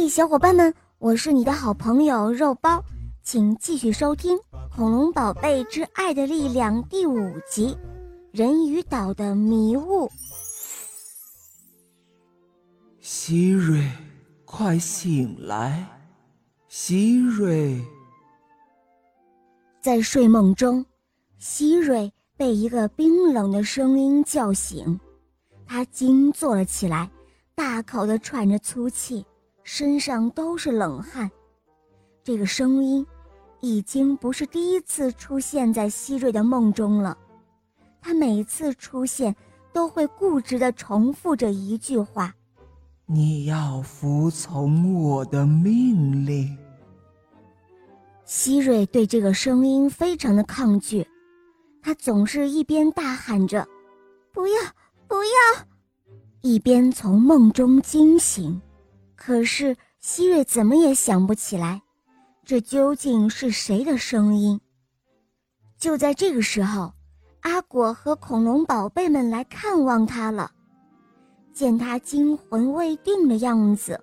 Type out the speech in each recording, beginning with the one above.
嗨，小伙伴们，我是你的好朋友肉包，请继续收听《恐龙宝贝之爱的力量》第五集《人鱼岛的迷雾》。希瑞，快醒来！希瑞，在睡梦中，希瑞被一个冰冷的声音叫醒，他惊坐了起来，大口的喘着粗气。身上都是冷汗，这个声音已经不是第一次出现在希瑞的梦中了。他每次出现都会固执地重复着一句话：“你要服从我的命令。”希瑞对这个声音非常的抗拒，他总是一边大喊着“不要，不要”，一边从梦中惊醒。可是希瑞怎么也想不起来，这究竟是谁的声音。就在这个时候，阿果和恐龙宝贝们来看望他了。见他惊魂未定的样子，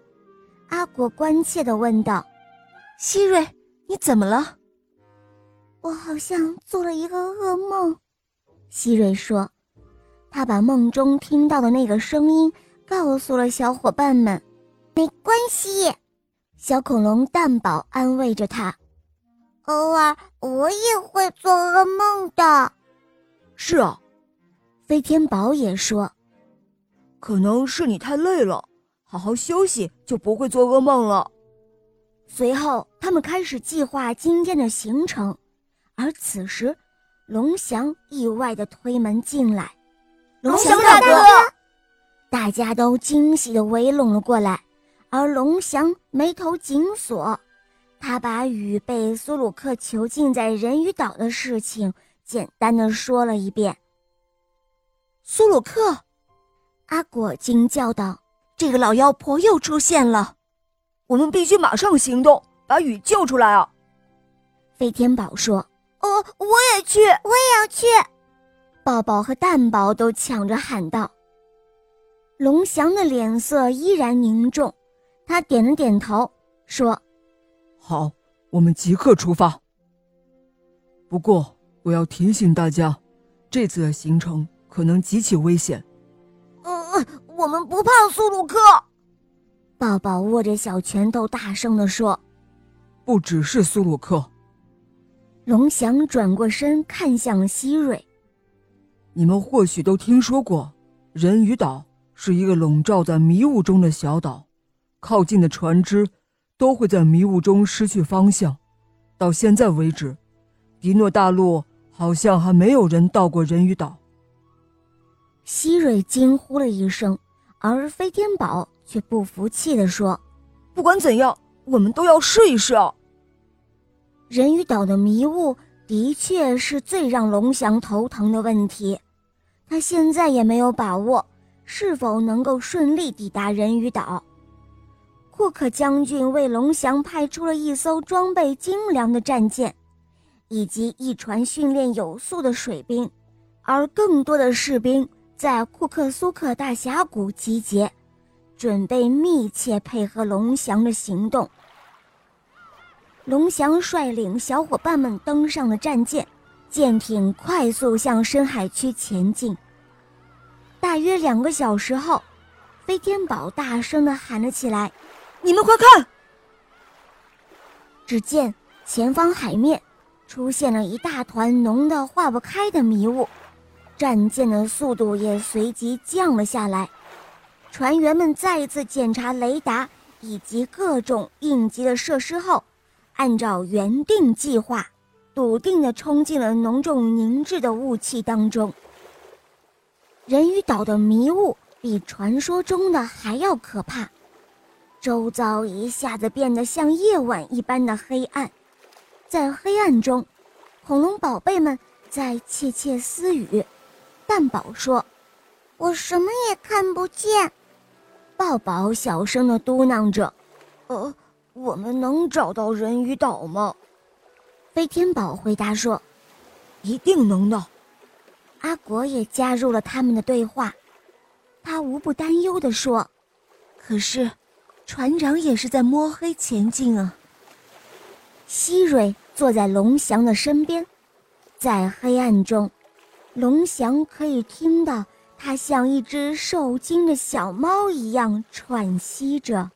阿果关切地问道：“希瑞，你怎么了？”“我好像做了一个噩梦。”希瑞说。他把梦中听到的那个声音告诉了小伙伴们。没关系，小恐龙蛋宝安慰着他。偶尔我也会做噩梦的。是啊，飞天宝也说。可能是你太累了，好好休息就不会做噩梦了。随后，他们开始计划今天的行程。而此时，龙翔意外的推门进来。龙翔大哥，大家都惊喜的围拢了过来。而龙翔眉头紧锁，他把与被苏鲁克囚禁在人鱼岛的事情简单的说了一遍。苏鲁克，阿果惊叫道：“这个老妖婆又出现了，我们必须马上行动，把雨救出来啊！”飞天宝说：“哦，我也去，我也要去。”抱抱和蛋宝都抢着喊道。龙翔的脸色依然凝重。他点了点头，说：“好，我们即刻出发。不过我要提醒大家，这次的行程可能极其危险。”“嗯，我们不怕苏鲁克。”抱抱握着小拳头，大声地说：“不只是苏鲁克。”龙翔转过身看向希瑞：“你们或许都听说过，人鱼岛是一个笼罩在迷雾中的小岛。”靠近的船只都会在迷雾中失去方向。到现在为止，迪诺大陆好像还没有人到过人鱼岛。希瑞惊呼了一声，而飞天宝却不服气地说：“不管怎样，我们都要试一试啊！”人鱼岛的迷雾的确是最让龙翔头疼的问题，他现在也没有把握是否能够顺利抵达人鱼岛。库克将军为龙翔派出了一艘装备精良的战舰，以及一船训练有素的水兵，而更多的士兵在库克苏克大峡谷集结，准备密切配合龙翔的行动。龙翔率领小伙伴们登上了战舰，舰艇快速向深海区前进。大约两个小时后，飞天宝大声地喊了起来。你们快看！只见前方海面出现了一大团浓得化不开的迷雾，战舰的速度也随即降了下来。船员们再一次检查雷达以及各种应急的设施后，按照原定计划，笃定地冲进了浓重凝滞的雾气当中。人鱼岛的迷雾比传说中的还要可怕。周遭一下子变得像夜晚一般的黑暗，在黑暗中，恐龙宝贝们在窃窃私语。蛋宝说：“我什么也看不见。”抱抱小声的嘟囔着：“呃，我们能找到人鱼岛吗？”飞天宝回答说：“一定能的。”阿果也加入了他们的对话，他无不担忧地说：“可是。”船长也是在摸黑前进啊。希瑞坐在龙翔的身边，在黑暗中，龙翔可以听到他像一只受惊的小猫一样喘息着。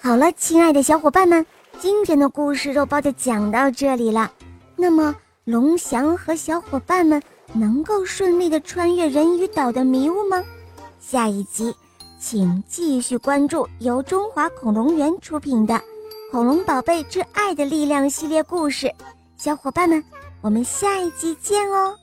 好了，亲爱的小伙伴们，今天的故事肉包就讲到这里了。那么，龙翔和小伙伴们能够顺利的穿越人鱼岛的迷雾吗？下一集，请继续关注由中华恐龙园出品的《恐龙宝贝之爱的力量》系列故事。小伙伴们，我们下一集见哦！